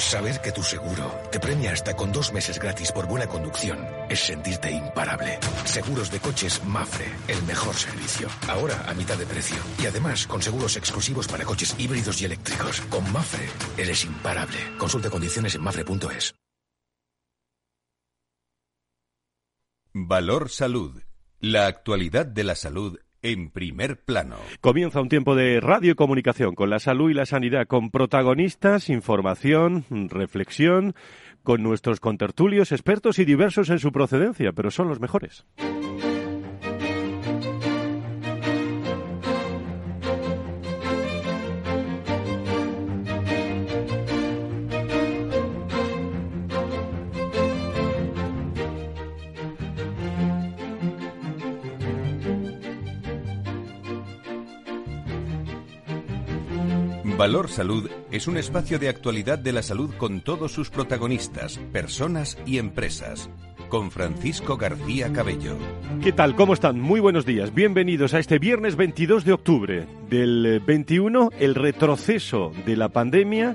Saber que tu seguro te premia hasta con dos meses gratis por buena conducción es sentirte imparable. Seguros de coches Mafre, el mejor servicio. Ahora a mitad de precio. Y además con seguros exclusivos para coches híbridos y eléctricos. Con Mafre, eres imparable. Consulta condiciones en mafre.es. Valor Salud. La actualidad de la salud en primer plano. Comienza un tiempo de radio y comunicación con la salud y la sanidad, con protagonistas, información, reflexión, con nuestros contertulios, expertos y diversos en su procedencia, pero son los mejores. Valor Salud es un espacio de actualidad de la salud con todos sus protagonistas, personas y empresas. Con Francisco García Cabello. ¿Qué tal? ¿Cómo están? Muy buenos días. Bienvenidos a este viernes 22 de octubre del 21, el retroceso de la pandemia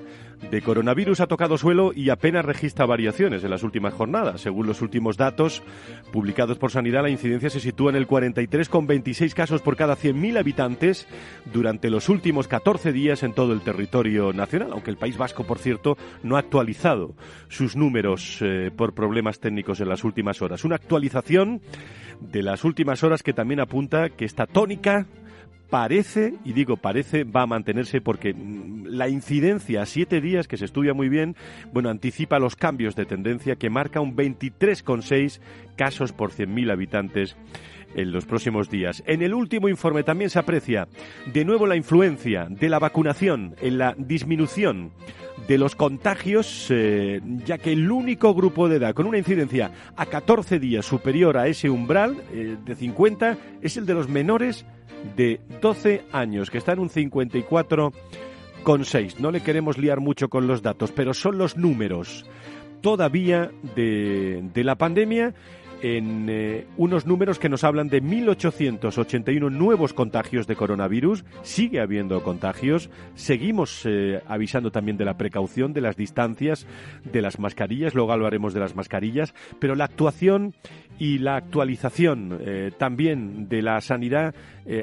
de coronavirus ha tocado suelo y apenas registra variaciones en las últimas jornadas. Según los últimos datos publicados por Sanidad, la incidencia se sitúa en el 43,26 casos por cada 100.000 habitantes durante los últimos 14 días en todo el territorio nacional, aunque el País Vasco, por cierto, no ha actualizado sus números eh, por problemas técnicos en las últimas horas. Una actualización de las últimas horas que también apunta que esta tónica parece, y digo parece, va a mantenerse porque mm, la incidencia a siete días, que se estudia muy bien, bueno, anticipa los cambios de tendencia que marca un 23,6 casos por 100.000 habitantes en los próximos días. En el último informe también se aprecia de nuevo la influencia de la vacunación en la disminución de los contagios, eh, ya que el único grupo de edad con una incidencia a 14 días superior a ese umbral eh, de 50 es el de los menores de 12 años, que está en un 54,6. No le queremos liar mucho con los datos, pero son los números todavía de, de la pandemia en eh, unos números que nos hablan de 1.881 nuevos contagios de coronavirus. Sigue habiendo contagios. Seguimos eh, avisando también de la precaución, de las distancias, de las mascarillas. Luego hablaremos de las mascarillas. Pero la actuación y la actualización eh, también de la sanidad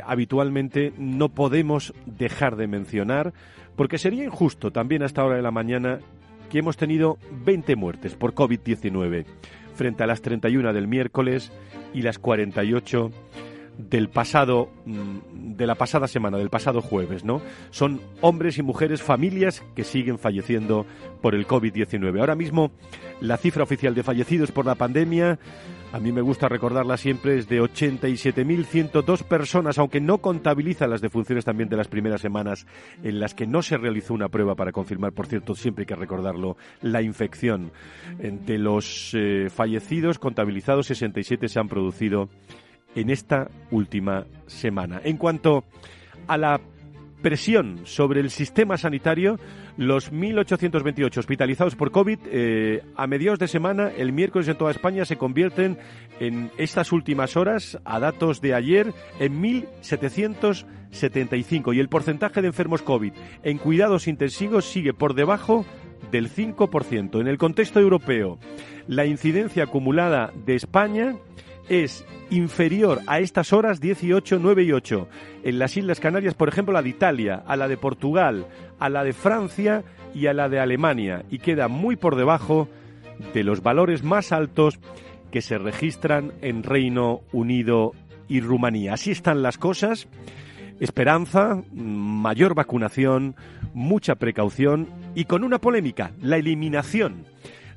habitualmente no podemos dejar de mencionar porque sería injusto también a esta hora de la mañana que hemos tenido 20 muertes por COVID-19 frente a las 31 del miércoles y las 48 del pasado mm, de la pasada semana, del pasado jueves, ¿no? Son hombres y mujeres, familias que siguen falleciendo por el COVID-19. Ahora mismo la cifra oficial de fallecidos por la pandemia a mí me gusta recordarla siempre, es de 87.102 personas, aunque no contabiliza las defunciones también de las primeras semanas en las que no se realizó una prueba para confirmar, por cierto, siempre hay que recordarlo, la infección. De los eh, fallecidos contabilizados, 67 se han producido en esta última semana. En cuanto a la presión sobre el sistema sanitario, los 1.828 hospitalizados por COVID eh, a mediados de semana, el miércoles en toda España, se convierten en estas últimas horas, a datos de ayer, en 1.775. Y el porcentaje de enfermos COVID en cuidados intensivos sigue por debajo del 5%. En el contexto europeo, la incidencia acumulada de España es inferior a estas horas 18, 9 y 8. En las Islas Canarias, por ejemplo, la de Italia, a la de Portugal, a la de Francia y a la de Alemania. Y queda muy por debajo de los valores más altos que se registran en Reino Unido y Rumanía. Así están las cosas. Esperanza, mayor vacunación, mucha precaución y con una polémica, la eliminación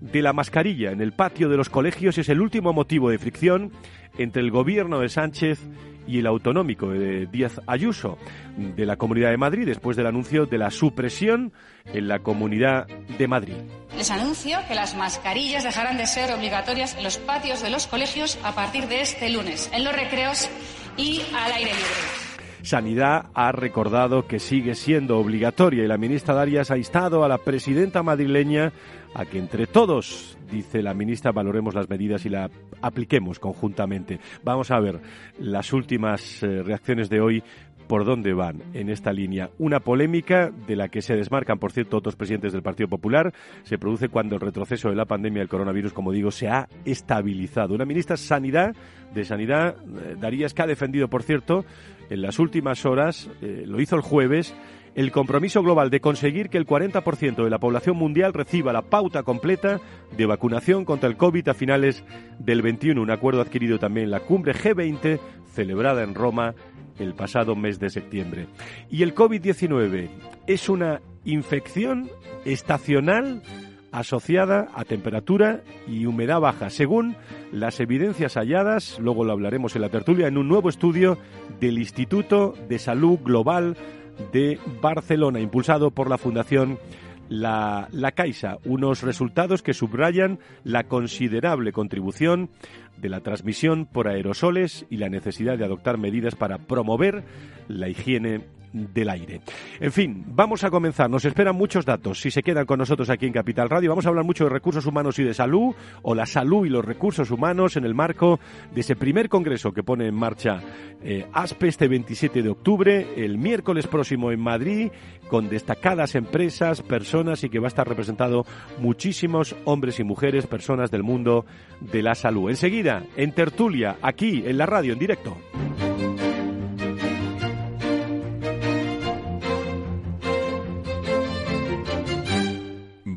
de la mascarilla en el patio de los colegios es el último motivo de fricción entre el gobierno de Sánchez y el autonómico de Díaz Ayuso de la Comunidad de Madrid después del anuncio de la supresión en la Comunidad de Madrid. Les anuncio que las mascarillas dejarán de ser obligatorias en los patios de los colegios a partir de este lunes, en los recreos y al aire libre. Sanidad ha recordado que sigue siendo obligatoria y la ministra Darias ha instado a la presidenta madrileña a que entre todos, dice la ministra, valoremos las medidas y la apliquemos conjuntamente. Vamos a ver las últimas eh, reacciones de hoy por dónde van en esta línea. Una polémica de la que se desmarcan, por cierto, otros presidentes del Partido Popular, se produce cuando el retroceso de la pandemia del coronavirus, como digo, se ha estabilizado. Una ministra Sanidad, de Sanidad, eh, Darías, que ha defendido, por cierto, en las últimas horas, eh, lo hizo el jueves, el compromiso global de conseguir que el 40% de la población mundial reciba la pauta completa de vacunación contra el COVID a finales del 21, un acuerdo adquirido también en la cumbre G20 celebrada en Roma el pasado mes de septiembre. Y el COVID-19 es una infección estacional asociada a temperatura y humedad baja, según las evidencias halladas, luego lo hablaremos en la tertulia, en un nuevo estudio del Instituto de Salud Global de Barcelona, impulsado por la Fundación la, la, Caixa, unos resultados que subrayan la considerable contribución de la transmisión por aerosoles y la necesidad de adoptar medidas para promover la higiene del aire. En fin, vamos a comenzar. Nos esperan muchos datos. Si se quedan con nosotros aquí en Capital Radio, vamos a hablar mucho de recursos humanos y de salud, o la salud y los recursos humanos en el marco de ese primer congreso que pone en marcha eh, ASPE este 27 de octubre, el miércoles próximo en Madrid, con destacadas empresas, personas y que va a estar representado muchísimos hombres y mujeres, personas del mundo de la salud. Enseguida, en tertulia, aquí en la radio, en directo.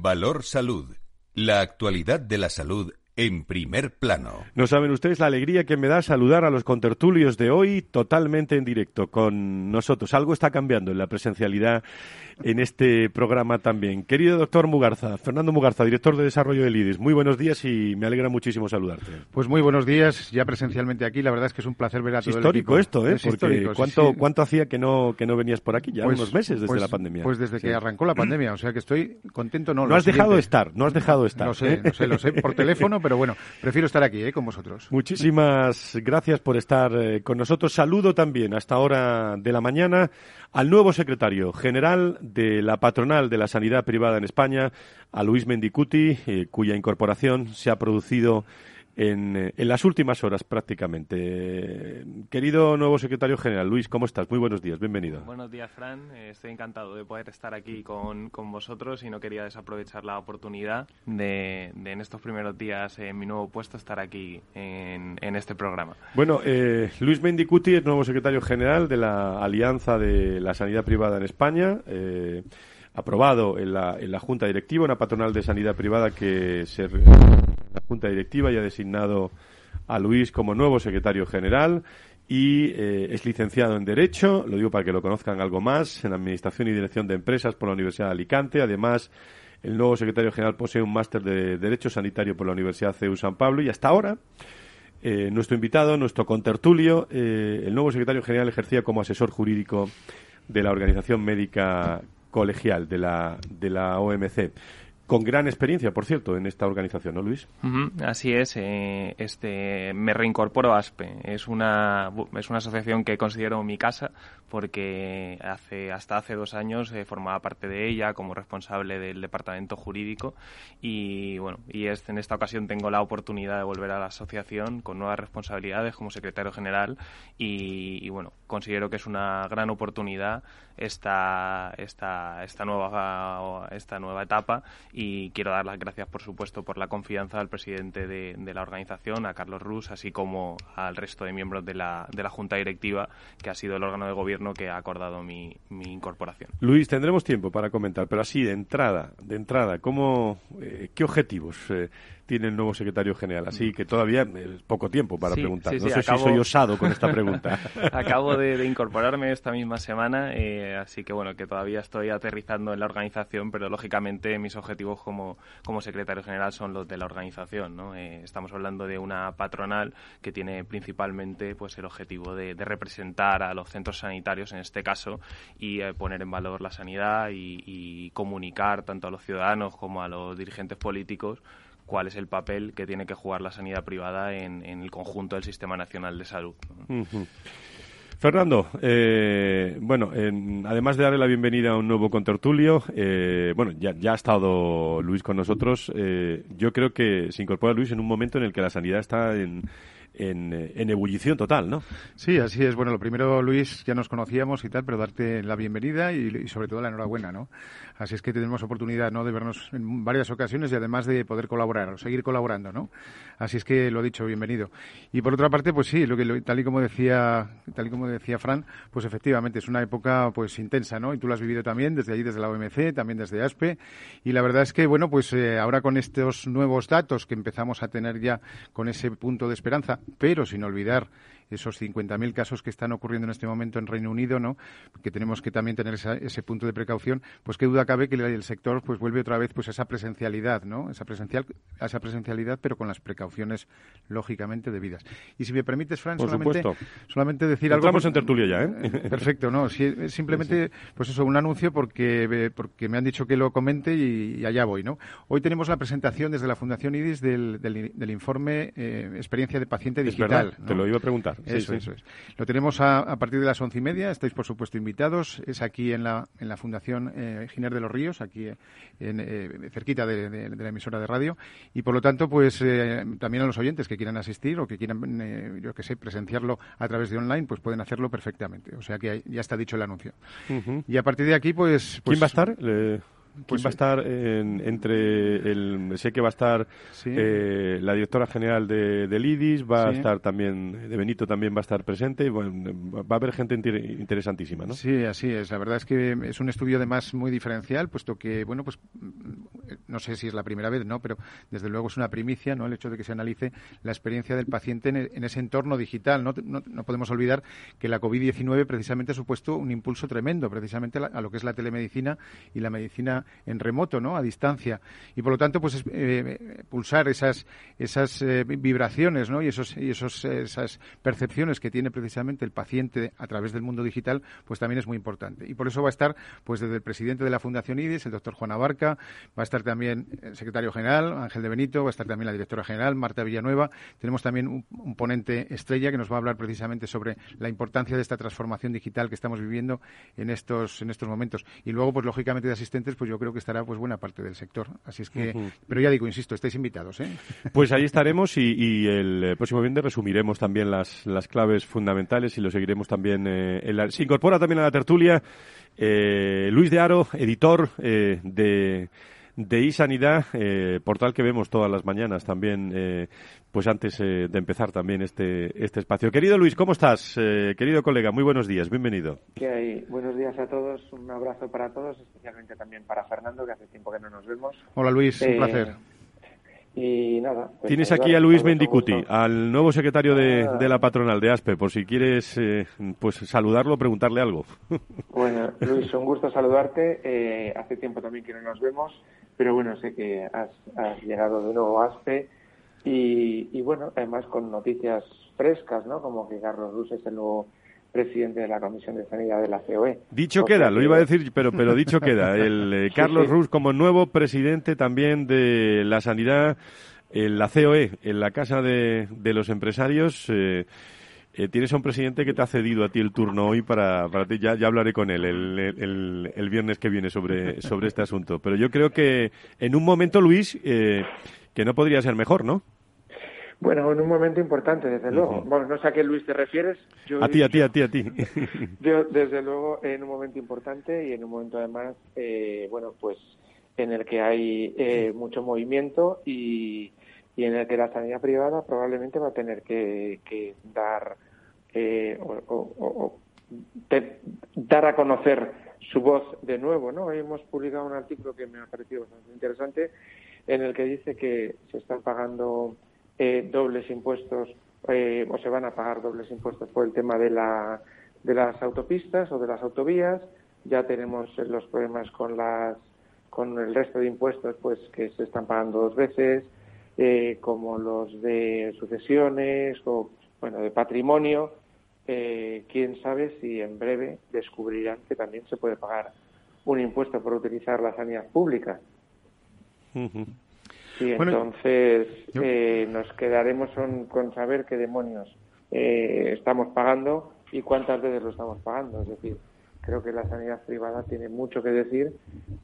Valor Salud. La actualidad de la salud en primer plano. No saben ustedes la alegría que me da saludar a los contertulios de hoy totalmente en directo con nosotros. Algo está cambiando en la presencialidad en este programa también. Querido doctor Mugarza, Fernando Mugarza, director de desarrollo del IDIS, muy buenos días y me alegra muchísimo saludarte. Pues muy buenos días, ya presencialmente aquí, la verdad es que es un placer ver a todo es histórico esto, ¿eh? Es Porque histórico, sí, ¿cuánto, sí. ¿cuánto hacía que no, que no venías por aquí? Ya Pues- unos meses desde pues- la pandemia. Pues desde que Sí. arrancó la pandemia, o sea que estoy contento, no, No has dejado de siguiente. estar, no has dejado de estar. Lo sé, ¿eh? lo sé, lo sé, por teléfono, pero bueno, prefiero estar aquí, ¿eh? con vosotros. Muchísimas gracias por estar eh, con nosotros. Saludo también a esta hora de la mañana al nuevo secretario general de la patronal de la sanidad privada en España, a Luis Mendicuti, eh, cuya incorporación se ha producido en, eh, en las últimas horas prácticamente. Querido nuevo secretario general, Luis, ¿cómo estás? Muy buenos días, bienvenido. Buenos días, Fran. Estoy encantado de poder estar aquí con, con vosotros y no quería desaprovechar la oportunidad de, de en estos primeros días en mi nuevo puesto estar aquí en, en este programa. Bueno, eh, Luis Mendicuti es nuevo secretario general de la Alianza de la Sanidad Privada en España, eh, aprobado en la, en la Junta Directiva, una patronal de sanidad privada que se, la Junta Directiva ya ha designado a Luis como nuevo secretario general y eh, es licenciado en Derecho, lo digo para que lo conozcan algo más, en Administración y Dirección de Empresas por la Universidad de Alicante. Además, el nuevo secretario general posee un máster de Derecho Sanitario por la Universidad CEU San Pablo y hasta ahora eh, nuestro invitado, nuestro contertulio, eh, el nuevo secretario general ejercía como asesor jurídico de la Organización Médica Colegial de la, de la OMC. Con gran experiencia, por cierto, en esta organización, ¿no, Luis? Ujú, Así es, eh, este, me reincorporo a ASPE. Es una, es una asociación que considero mi casa porque hace, hasta hace dos años eh, formaba parte de ella como responsable del departamento jurídico y bueno, y es, en esta ocasión tengo la oportunidad de volver a la asociación con nuevas responsabilidades como secretario general y, y, bueno, considero que es una gran oportunidad esta, esta, esta nueva, esta nueva etapa y quiero dar las gracias, por supuesto, por la confianza al presidente de, de la organización, a Carlos Rus, así como al resto de miembros de la, de la Junta Directiva, que ha sido el órgano de gobierno que ha acordado mi, mi incorporación. Luis, tendremos tiempo para comentar, pero así, de entrada, de entrada, ¿cómo, eh, ¿qué objetivos eh, tiene el nuevo secretario general? Así que todavía es poco tiempo para Sí, preguntar. sí, no sé acabo- si soy osado con esta pregunta. Acabo de, de incorporarme esta misma semana, eh, así que bueno, que todavía estoy aterrizando en la organización, pero lógicamente mis objetivos como, como secretario general son los de la organización. ¿no? Eh, estamos hablando de una patronal que tiene principalmente pues el objetivo de, de representar a los centros sanitarios en este caso y eh, poner en valor la sanidad y, y comunicar tanto a los ciudadanos como a los dirigentes políticos cuál es el papel que tiene que jugar la sanidad privada en, en el conjunto del sistema nacional de salud. Fernando, eh, bueno, en- además de darle la bienvenida a un nuevo contertulio, eh, bueno, ya, ya ha estado Luis con nosotros. eh, yo creo que se incorpora Luis en un momento en el que la sanidad está en, en, en, ebullición total, ¿no? Sí, así es. Bueno, lo primero, Luis, ya nos conocíamos y tal, pero darte la bienvenida y, y sobre todo la enhorabuena, ¿no? Así es que tenemos oportunidad, ¿no?, de vernos en varias ocasiones y además de poder colaborar, o seguir colaborando, ¿no? Así es que lo dicho, bienvenido. Y por otra parte, pues sí, lo que tal y como decía, tal y como decía Fran, pues efectivamente es una época pues intensa, ¿no? Y tú lo has vivido también desde ahí, desde la OMC, también desde ASPE. Y la verdad es que, bueno, pues eh, ahora con estos nuevos datos que empezamos a tener ya con ese punto de esperanza, pero sin olvidar esos 50.000 casos que están ocurriendo en este momento en Reino Unido, ¿no? Que tenemos que también tener ese punto de precaución, pues qué duda cabe que el sector pues vuelve otra vez pues a esa presencialidad, ¿no? Esa presencial esa presencialidad, pero con las precauciones lógicamente debidas. Y si me permites, Fran, solamente, solamente decir algo Entramos en tertulia ya, ¿eh? Perfecto, no, simplemente pues eso, un anuncio porque eh, porque me han dicho que lo comente y, allá voy, ¿no? Hoy tenemos la presentación desde la Fundación IDIS del, del, informe eh, experiencia de paciente digital. Te lo iba a preguntar eso, es. Lo tenemos a, partir de las once y media. Estáis, por supuesto, invitados. Es aquí en la, en la Fundación eh, Giner de los Ríos, aquí en, eh, cerquita de, la emisora de radio. Y, por lo tanto, pues eh, también a los oyentes que quieran asistir o que quieran, eh, yo que sé, presenciarlo a través de online, pues pueden hacerlo perfectamente. O sea que ya está dicho el anuncio. Y a partir de aquí, pues... ¿Quién va a pues estar? ¿Quién va a estar entre el sé que va a estar eh, la directora general de, del IDIS va a estar también de Benito también va a estar presente y bueno, va a haber gente interesantísima ¿no? sí así es. La verdad es que es un estudio además muy diferencial puesto que bueno pues no sé si es la primera vez no pero desde luego es una primicia no el hecho de que se analice la experiencia del paciente en, ese entorno digital. ¿no? No, podemos olvidar que la COVID-19 precisamente ha supuesto un impulso tremendo precisamente a lo que es la telemedicina y la medicina en remoto, ¿no? A distancia. Y por lo tanto, pues eh, pulsar esas, esas eh, vibraciones, ¿no? Y, esos, y esos, esas percepciones que tiene precisamente el paciente a través del mundo digital, pues también es muy importante. Y por eso va a estar, pues desde el presidente de la Fundación IDIS, el doctor Juan Abarca, va a estar también el secretario general, Ángel de Benito, va a estar también la directora general, Marta Villanueva. Tenemos también un, ponente estrella que nos va a hablar precisamente sobre la importancia de esta transformación digital que estamos viviendo en estos, en estos momentos. Y luego, pues lógicamente de asistentes, pues yo creo que estará pues buena parte del sector. Así es que, pero ya digo, insisto, estáis invitados. ¿eh? Pues ahí estaremos y, el próximo viernes resumiremos también las, las claves fundamentales y lo seguiremos también. Eh, Se incorpora también a la tertulia eh, Luis de Aro, editor eh, de de iSanidad, eh, portal que vemos todas las mañanas también, eh, pues antes eh, de empezar también este, este espacio. Querido Luis, ¿cómo estás? Eh, querido colega, muy buenos días, bienvenido. ¿Qué hay? Buenos días a todos, un abrazo para todos, especialmente también para Fernando, que hace tiempo que no nos vemos. Hola Luis, un placer. Y nada. Pues Tienes aquí a Luis Mendicuti, al nuevo secretario de, de, la patronal de ASPE, por si quieres pues saludarlo o preguntarle algo. Bueno, Luis, un gusto saludarte. hace tiempo también que no nos vemos pero bueno, sé que has, llegado de nuevo a ASPE y, bueno, además con noticias frescas, ¿no? Como que Carlos Rus es el nuevo presidente de la Comisión de Sanidad de la COE. Dicho queda, lo iba a decir, pero, pero dicho queda. El eh, Carlos Rus como nuevo presidente también de la sanidad en la COE, en la Casa de, de los Empresarios. Eh, eh, tienes a un presidente que te ha cedido a ti el turno hoy para, para ti. Ya, ya hablaré con él el, el, viernes que viene sobre, sobre este asunto. Pero yo creo que en un momento, Luis, eh, que no podría ser mejor, ¿no? Bueno, en un momento importante, desde luego. Bueno, no sé a qué Luis te refieres. a ti, a ti, a ti, a ti. yo, desde luego, en un momento importante y en un momento además, eh, bueno, pues en el que hay mucho movimiento y, y en el que la sanidad privada probablemente va a tener que, que dar eh, o, dar a conocer su voz de nuevo, ¿no? Hemos publicado un artículo que me ha parecido bastante interesante en el que dice que se están pagando eh, dobles impuestos eh, o se van a pagar dobles impuestos por el tema de, la, de las autopistas o de las autovías. Ya tenemos los problemas con las con el resto de impuestos, pues que se están pagando dos veces, como los de sucesiones o bueno de patrimonio eh, quién sabe si en breve descubrirán que también se puede pagar un impuesto por utilizar la sanidad pública. Y entonces eh, nos quedaremos con saber qué demonios eh, estamos pagando y cuántas veces lo estamos pagando. Es decir, creo que la sanidad privada tiene mucho que decir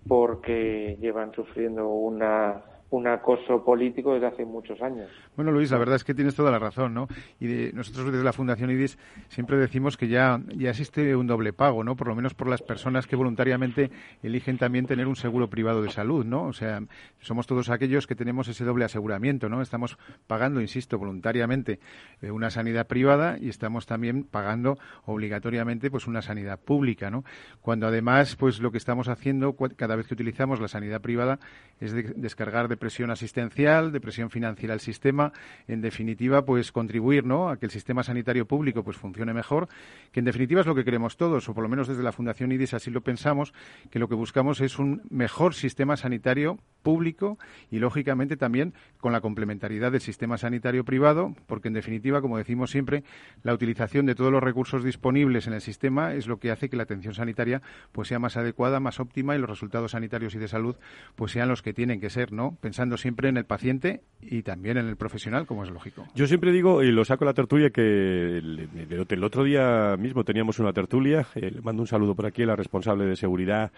porque llevan sufriendo una un acoso político desde hace muchos años. Bueno, Luis, la verdad es que tienes toda la razón, ¿no? Y nosotros desde la Fundación IDIS siempre decimos que ya, ya existe un doble pago, ¿no? Por lo menos por las personas que voluntariamente eligen también tener un seguro privado de salud, ¿no? O sea, somos todos aquellos que tenemos ese doble aseguramiento, ¿no? Estamos pagando, insisto, voluntariamente eh, una sanidad privada y estamos también pagando obligatoriamente pues una sanidad pública, ¿no? Cuando además, pues lo que estamos haciendo cada vez que utilizamos la sanidad privada es descargar de presión asistencial, de presión financiera al sistema, en definitiva, pues contribuir ¿no? a que el sistema sanitario público pues funcione mejor, que en definitiva es lo que queremos todos, o por lo menos desde la Fundación IDIS así lo pensamos, que lo que buscamos es un mejor sistema sanitario público y, lógicamente, también con la complementariedad del sistema sanitario privado, porque, en definitiva, como decimos siempre, la utilización de todos los recursos disponibles en el sistema es lo que hace que la atención sanitaria pues sea más adecuada, más óptima y los resultados sanitarios y de salud pues sean los que tienen que ser, ¿no? Pensando siempre en el paciente y también en el profesional, como es lógico. Yo siempre digo, y lo saco la tertulia, que el, otro día mismo teníamos una tertulia, eh, le mando un saludo por aquí a la responsable de seguridad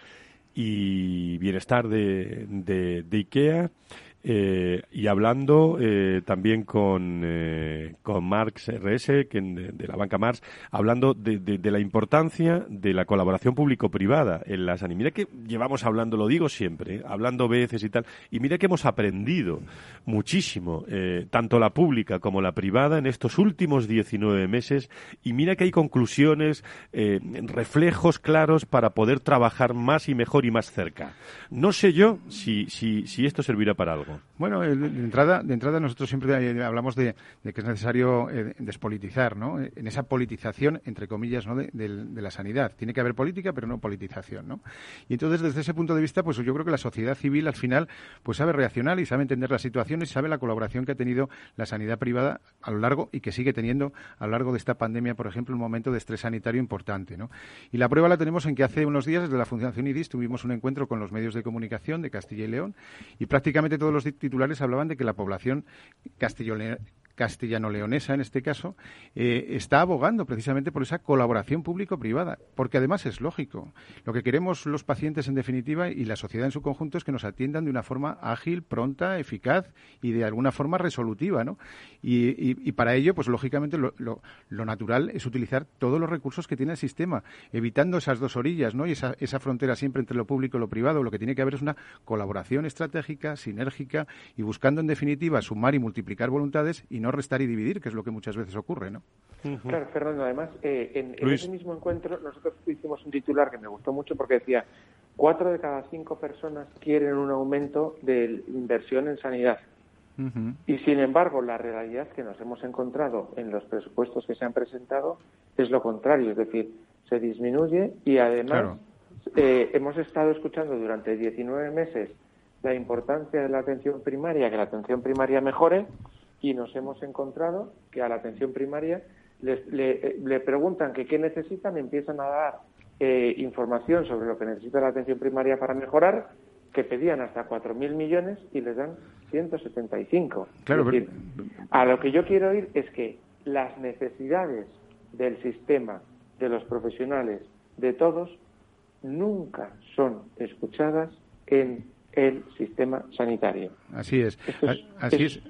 y bienestar de, de IKEA. Eh, y hablando eh, también con, eh, con Marx RS, que, de, la banca Marx, hablando de, de, la importancia de la colaboración público-privada en la sanidad. Mira que llevamos hablando, lo digo siempre, hablando veces y tal, y mira que hemos aprendido muchísimo, tanto la pública como la privada, en estos últimos 19 meses, y mira que hay conclusiones, reflejos claros para poder trabajar más y mejor y más cerca. No sé yo si, si, si esto servirá para algo. Bueno, de entrada, de entrada nosotros siempre eh, hablamos de, que es necesario eh, despolitizar, ¿no? En esa politización, entre comillas, ¿no? De, la sanidad. Tiene que haber política, pero no politización, ¿no? Y entonces, desde ese punto de vista, pues yo creo que la sociedad civil, al final, pues sabe reaccionar y sabe entender la situación y sabe la colaboración que ha tenido la sanidad privada a lo largo y que sigue teniendo a lo largo de esta pandemia, por ejemplo, un momento de estrés sanitario importante, ¿no? Y la prueba la tenemos en que hace unos días, desde la Fundación IDIS, tuvimos un encuentro con los medios de comunicación de Castilla y León y prácticamente todos los titulares hablaban de que la población castellonera castellano-leonesa en este caso, eh, está abogando precisamente por esa colaboración público-privada, porque además es lógico. Lo que queremos los pacientes en definitiva y la sociedad en su conjunto es que nos atiendan de una forma ágil, pronta, eficaz y de alguna forma resolutiva, ¿no? Y, para ello, pues lógicamente lo, natural es utilizar todos los recursos que tiene el sistema, evitando esas dos orillas, ¿no? Y esa, esa frontera siempre entre lo público y lo privado. Lo que tiene que haber es una colaboración estratégica, sinérgica y buscando en definitiva sumar y multiplicar voluntades y no no restar y dividir, que es lo que muchas veces ocurre, ¿no? Claro, Fernando, además, eh, en, ese mismo encuentro nosotros hicimos un titular que me gustó mucho porque decía, cuatro de cada cinco personas quieren un aumento de inversión en sanidad. Y sin embargo, la realidad que nos hemos encontrado en los presupuestos que se han presentado es lo contrario, es decir, se disminuye y además eh, hemos estado escuchando durante 19 meses la importancia de la atención primaria, que la atención primaria mejore, y nos hemos encontrado que a la atención primaria le, le, preguntan que qué necesitan, empiezan a dar eh, información sobre lo que necesita la atención primaria para mejorar, que pedían hasta 4.000 millones y les dan 175. Claro, es decir, a lo que yo quiero ir es que las necesidades del sistema, de los profesionales, de todos, nunca son escuchadas en el sistema sanitario. Así es. así es,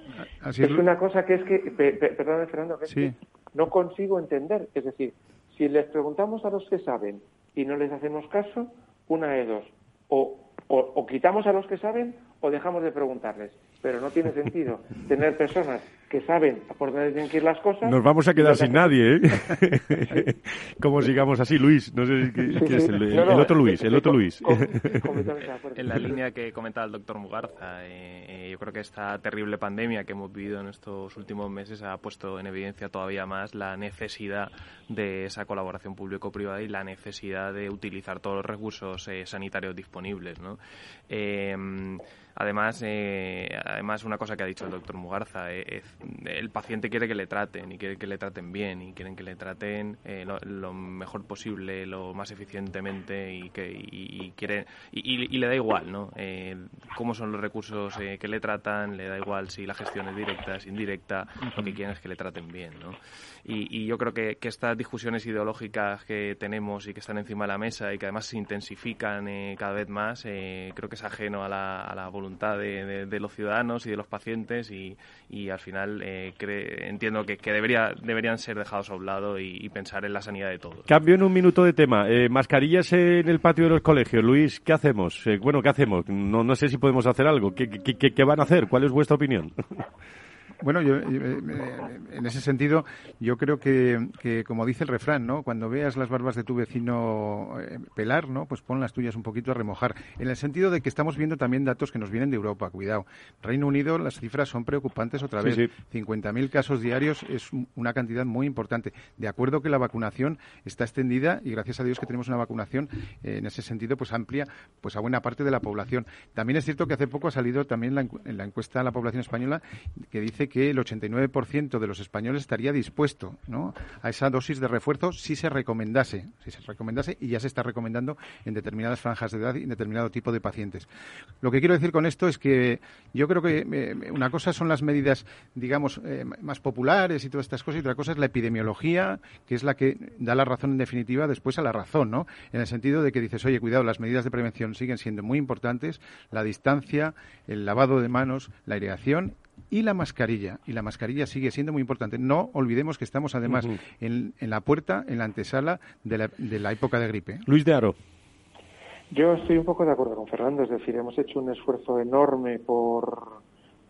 es, una cosa que es que, perdón, Fernando, que, no consigo entender. Es decir, si les preguntamos a los que saben y no les hacemos caso, una de dos. O, o quitamos a los que saben o dejamos de preguntarles pero no tiene sentido tener personas que saben por dónde tienen que ir las cosas. Nos vamos a quedar sin nadie, ¿eh? Como sigamos así, Luis. No sé qué es el, otro Luis, el otro Luis. en la línea que comentaba el doctor Mugarza, eh, eh, yo creo que esta terrible pandemia que hemos vivido en estos últimos meses ha puesto en evidencia todavía más la necesidad de esa colaboración público-privada y la necesidad de utilizar todos los recursos sanitarios disponibles, ¿no? Además, eh, además una cosa que ha dicho el doctor Mugarza, eh, el paciente quiere que le traten y quiere que le traten bien y quieren que le traten eh, lo, mejor posible, lo más eficientemente y que y, quiere y, le da igual, ¿no? Eh, cómo son los recursos eh, que le tratan, le da igual si la gestión es directa, es indirecta, lo que quieren es que le traten bien, ¿no? Y, yo creo que, estas discusiones ideológicas que tenemos y que están encima de la mesa y que además se intensifican cada vez más, creo que es ajeno a la, voluntad de, los ciudadanos y de los pacientes y, y al final eh, entiendo que, debería, deberían ser dejados a un lado y, pensar en la sanidad de todos. Cambio en un minuto de tema. Eh, mascarillas en el patio de los colegios. Luis, ¿qué hacemos? Eh, bueno, ¿qué hacemos? No, no sé si podemos hacer algo. ¿Qué, qué, qué van a hacer? ¿Cuál es vuestra opinión? Bueno, yo, en ese sentido, yo creo que, como dice el refrán, ¿no? Cuando veas las barbas de tu vecino eh, pelar, ¿no? Pues pon las tuyas un poquito a remojar. En el sentido de que estamos viendo también datos que nos vienen de Europa, cuidado. Reino Unido, las cifras son preocupantes otra vez. 50.000 casos diarios es una cantidad muy importante. De acuerdo que la vacunación está extendida y gracias a Dios que tenemos una vacunación eh, en ese sentido pues amplia pues a buena parte de la población. También es cierto que hace poco ha salido también en la encuesta a la población española que dice que el 89% de los españoles estaría dispuesto a esa dosis de refuerzo si se recomendase, si se recomendase y ya se está recomendando en determinadas franjas de edad y en determinado tipo de pacientes. Lo que quiero decir con esto es que yo creo que eh, una cosa son las medidas, digamos, eh, más populares y todas estas cosas y otra cosa es la epidemiología, que es la que da la razón en definitiva después a la razón, ¿no? En el sentido de que dices, oye, cuidado, las medidas de prevención siguen siendo muy importantes, la distancia, el lavado de manos, la aireación y la mascarilla. Y la mascarilla sigue siendo muy importante. No olvidemos que estamos además en, la puerta, en la antesala de la, de la época de gripe. Luis de Aro. Yo estoy un poco de acuerdo con Fernando, es decir, hemos hecho un esfuerzo enorme por,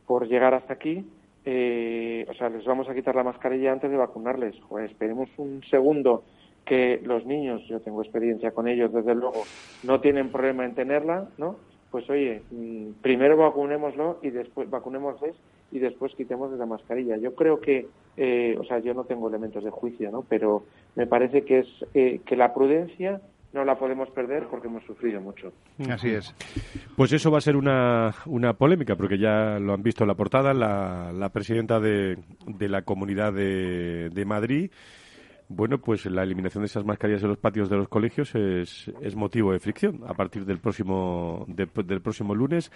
por llegar hasta aquí. Eh, o sea, les vamos a quitar la mascarilla antes de vacunarles. Pues esperemos un segundo que los niños, yo tengo experiencia con ellos, desde luego, no tienen problema en tenerla, ¿no? Pues oye, mm, primero vacunémoslo y después vacunémosles y después quitemos la mascarilla. Yo creo que, eh, o sea, yo no tengo elementos de juicio, ¿no? Pero me parece que es eh, que la prudencia no la podemos perder porque hemos sufrido mucho. Así es. Pues eso va a ser una, una polémica, porque ya lo han visto en la portada, la, la presidenta de, de la Comunidad de, de Madrid bueno, pues la eliminación de esas mascarillas en los patios de los colegios es, es motivo de fricción a partir del próximo, del próximo lunes.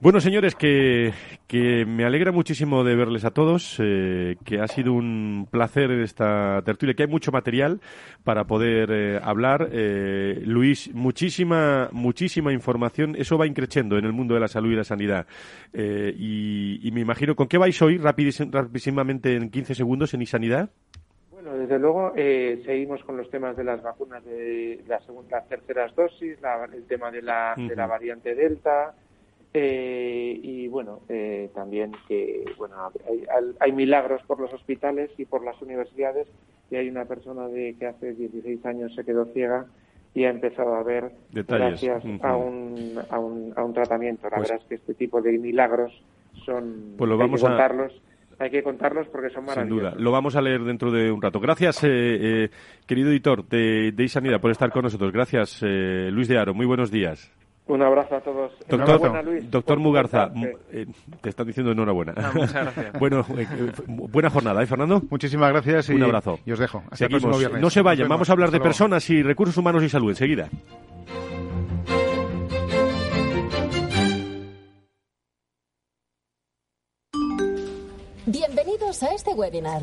Bueno, señores, que, que, me alegra muchísimo de verles a todos, eh, que ha sido un placer esta tertulia, que hay mucho material para poder eh, hablar. Eh, Luis, muchísima, muchísima información. Eso va increciendo en el mundo de la salud y la sanidad. Y, y, me imagino, ¿con qué vais hoy rapidísimamente en 15 segundos en Isanidad? Bueno, desde luego eh, seguimos con los temas de las vacunas de la segunda, las terceras dosis, el tema de la, de la variante Delta, eh, y bueno, eh, también que bueno hay, hay, milagros por los hospitales y por las universidades y hay una persona de que hace 16 años se quedó ciega y ha empezado a ver gracias a, un, a, un, a un tratamiento. La pues verdad es que este tipo de milagros son pues lo vamos a contarlos hay que contarlos porque son maravillosos. Sin duda. Lo vamos a leer dentro de un rato. Gracias, eh, eh, querido editor de, de por estar con nosotros. Gracias, eh, Luis de Aro. Muy buenos días. Un abrazo a todos. Doctor, Luis, doctor Mugarza, te están diciendo enhorabuena. muchas gracias. bueno, buena jornada, ¿eh, Fernando? Muchísimas gracias y un abrazo. Y os dejo. Seguimos. No se vayan, vamos a hablar de personas y recursos humanos y salud enseguida. Bienvenidos a este webinar.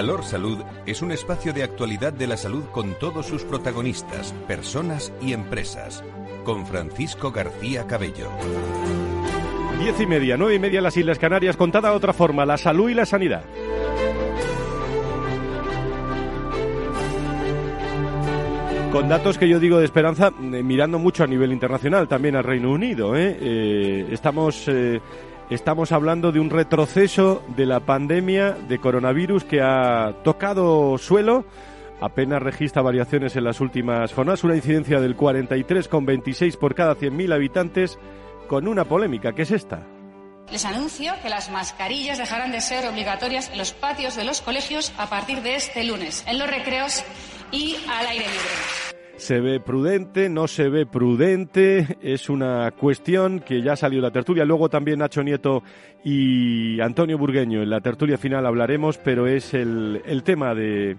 Valor Salud es un espacio de actualidad de la salud con todos sus protagonistas, personas y empresas. Con Francisco García Cabello. Diez y media, nueve y media las Islas Canarias, contada otra forma, la salud y la sanidad. Con datos que yo digo de esperanza, eh, mirando mucho a nivel internacional, también al Reino Unido. ¿eh? Eh, estamos Estamos hablando de un retroceso de la pandemia de coronavirus que ha tocado suelo. Apenas registra variaciones en las últimas jornadas, una incidencia del 43,26 por cada 100.000 habitantes, con una polémica, que es esta. Les anuncio que las mascarillas dejarán de ser obligatorias en los patios de los colegios a partir de este lunes, en los recreos y al aire libre se ve prudente, no se ve prudente, es una cuestión que ya salió la tertulia. Luego también Nacho Nieto y Antonio Burgueño en la tertulia final hablaremos, pero es el, el tema de,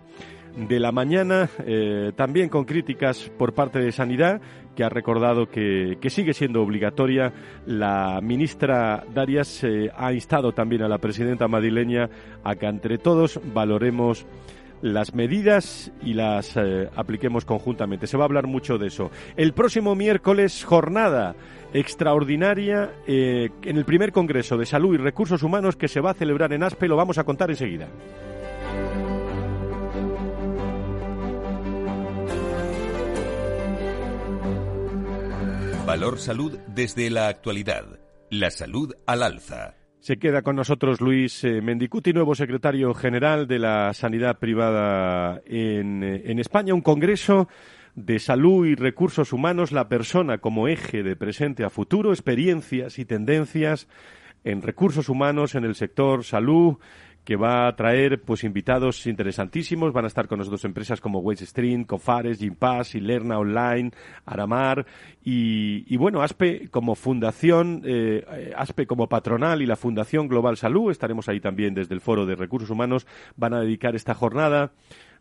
de la mañana, eh, también con críticas por parte de Sanidad, que ha recordado que, que sigue siendo obligatoria. La ministra Darias eh, ha instado también a la presidenta madrileña a que entre todos valoremos las medidas y las eh, apliquemos conjuntamente. Se va a hablar mucho de eso. El próximo miércoles, jornada extraordinaria eh, en el primer Congreso de Salud y Recursos Humanos que se va a celebrar en Aspe. Lo vamos a contar enseguida. Valor Salud desde la actualidad. La salud al alza. Se queda con nosotros Luis eh, Mendicuti, nuevo secretario general de la Sanidad Privada en, eh, en, España. Un congreso de salud y recursos humanos, la persona como eje de presente a futuro, experiencias y tendencias en recursos humanos en el sector salud, que va a traer pues invitados interesantísimos. Van a estar con nosotros empresas como Weststream, Cofares, Gimpass, Ilerna Online, Aramar y, bueno, ASPE como fundación, eh, ASPE como patronal y la Fundación Global Salud. Estaremos ahí también desde el Foro de Recursos Humanos. Van a dedicar esta jornada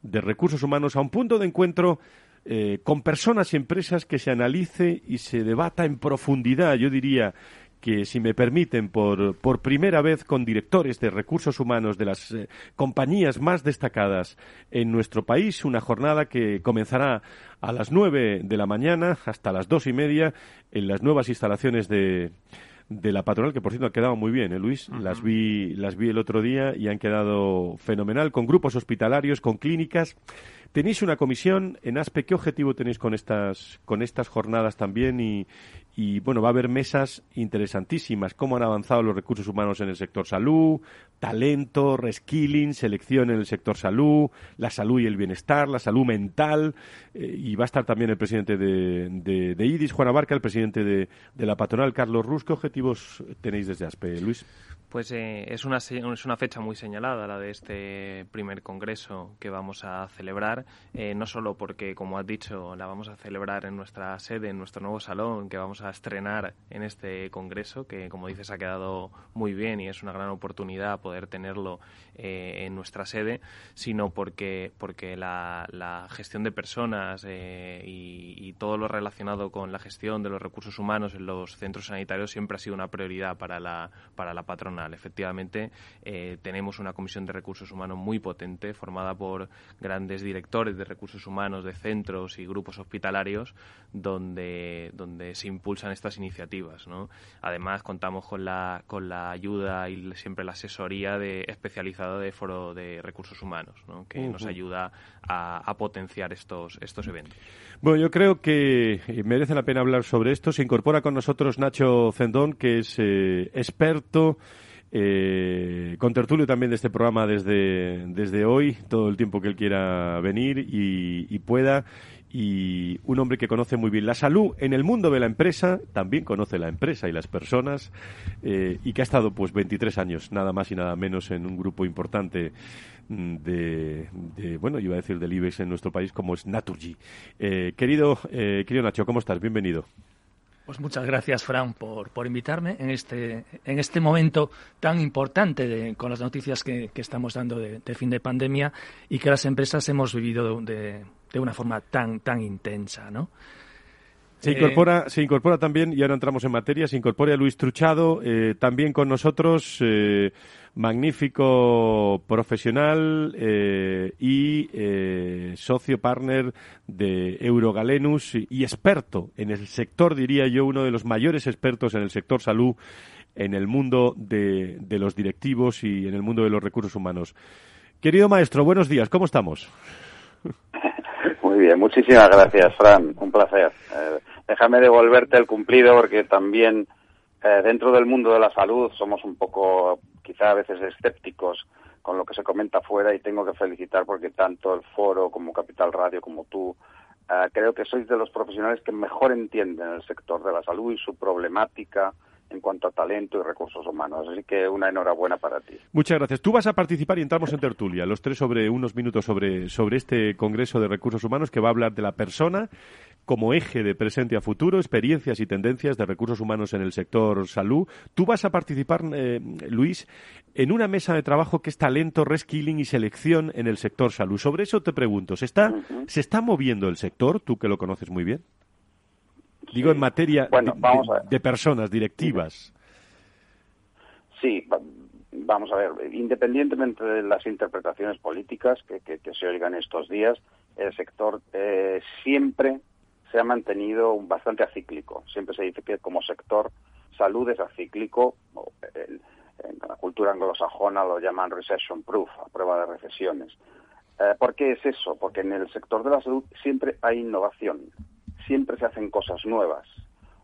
de recursos humanos a un punto de encuentro eh, con personas y empresas que se analice y se debata en profundidad, yo diría, que, si me permiten, por, por primera vez con directores de recursos humanos de las eh, compañías más destacadas en nuestro país, una jornada que comenzará a las nueve de la mañana hasta las dos y media en las nuevas instalaciones de, de la patronal, que por cierto han quedado muy bien, ¿eh, Luis? Las vi, las vi el otro día y han quedado fenomenal, con grupos hospitalarios, con clínicas. Tenéis una comisión en ASPE. ¿Qué objetivo tenéis con estas, con estas jornadas también? Y, y bueno, va a haber mesas interesantísimas. Cómo han avanzado los recursos humanos en el sector salud, talento, reskilling, selección en el sector salud, la salud y el bienestar, la salud mental. Eh, y va a estar también el presidente de, de, IDIS, Juan Abarca, el presidente de, de la patronal, Carlos Rus. ¿Qué objetivos tenéis desde ASPE, Luis? Pues eh, es, una, es una fecha muy señalada, la de este primer congreso que vamos a celebrar eh, no solo porque, como has dicho, la vamos a celebrar en nuestra sede, en nuestro nuevo salón, que vamos a estrenar en este congreso, que como dices ha quedado muy bien y es una gran oportunidad poder tenerlo eh, en nuestra sede, sino porque, porque la, gestión de personas eh, y, todo lo relacionado con la gestión de los recursos humanos en los centros sanitarios siempre ha sido una prioridad para la, para la Efectivamente, eh, tenemos una comisión de recursos humanos muy potente, formada por grandes directores de recursos humanos de centros y grupos hospitalarios, donde, donde se impulsan estas iniciativas. Además, contamos con la, con la ayuda y siempre la asesoría de especializada de Foro de Recursos Humanos, que nos ayuda a, potenciar estos, estos eventos. Bueno, yo creo que merece la pena hablar sobre esto. Se incorpora con nosotros Nacho Zendón, que es eh, experto eh, con tertulio también de este programa desde, desde hoy, todo el tiempo que él quiera venir y, pueda. Y un hombre que conoce muy bien la salud en el mundo de la empresa, también conoce la empresa y las personas, eh, y que ha estado pues 23 años, nada más y nada menos, en un grupo importante mm, de, bueno, iba a decir del IBEX en nuestro país, como es Naturgy. Eh, querido, eh, querido Nacho, ¿cómo estás? Bienvenido. Pues muchas gracias, Fran, por, por invitarme en este, en este momento tan importante con las noticias que, estamos dando de, fin de pandemia y que las empresas hemos vivido de, de una forma tan, tan intensa, ¿no? Se incorpora, se incorpora también, y ahora entramos en materia, se incorpora Luis Truchado, eh, también con nosotros, eh, magnífico profesional eh, y socio partner de Eurogalenus y experto en el sector, diría yo, uno de los mayores expertos en el sector salud en el mundo de, de los directivos y en el mundo de los recursos humanos. Querido maestro, buenos días, ¿cómo estamos? Bien, muchísimas gracias, Fran. Un placer. Eh, déjame devolverte el cumplido porque también eh, dentro del mundo de la salud somos un poco, quizá a veces escépticos con lo que se comenta fuera y tengo que felicitar porque tanto el foro como Capital Radio como tú eh, creo que sois de los profesionales que mejor entienden el sector de la salud y su problemática en cuanto a talento y recursos humanos. Así que una enhorabuena para ti. Muchas gracias. Tú vas a participar y entramos en tertulia, los tres sobre unos minutos sobre, sobre este Congreso de Recursos Humanos que va a hablar de la persona como eje de presente a futuro, experiencias y tendencias de recursos humanos en el sector salud. Tú vas a participar, eh, Luis, en una mesa de trabajo que es talento, reskilling y selección en el sector salud. Sobre eso te pregunto, ¿se está, ¿se está moviendo el sector? Tú que lo conoces muy bien. Digo, en materia de, personas directivas. Sí, vamos a ver, independientemente de las interpretaciones políticas que, se oigan estos días, el sector eh, siempre se ha mantenido bastante acíclico. Siempre se dice que como sector salud es acíclico. En, la cultura anglosajona lo llaman recession proof, a prueba de recesiones. Eh, ¿Por qué es eso? Porque en el sector de la salud siempre hay innovación siempre se hacen cosas nuevas.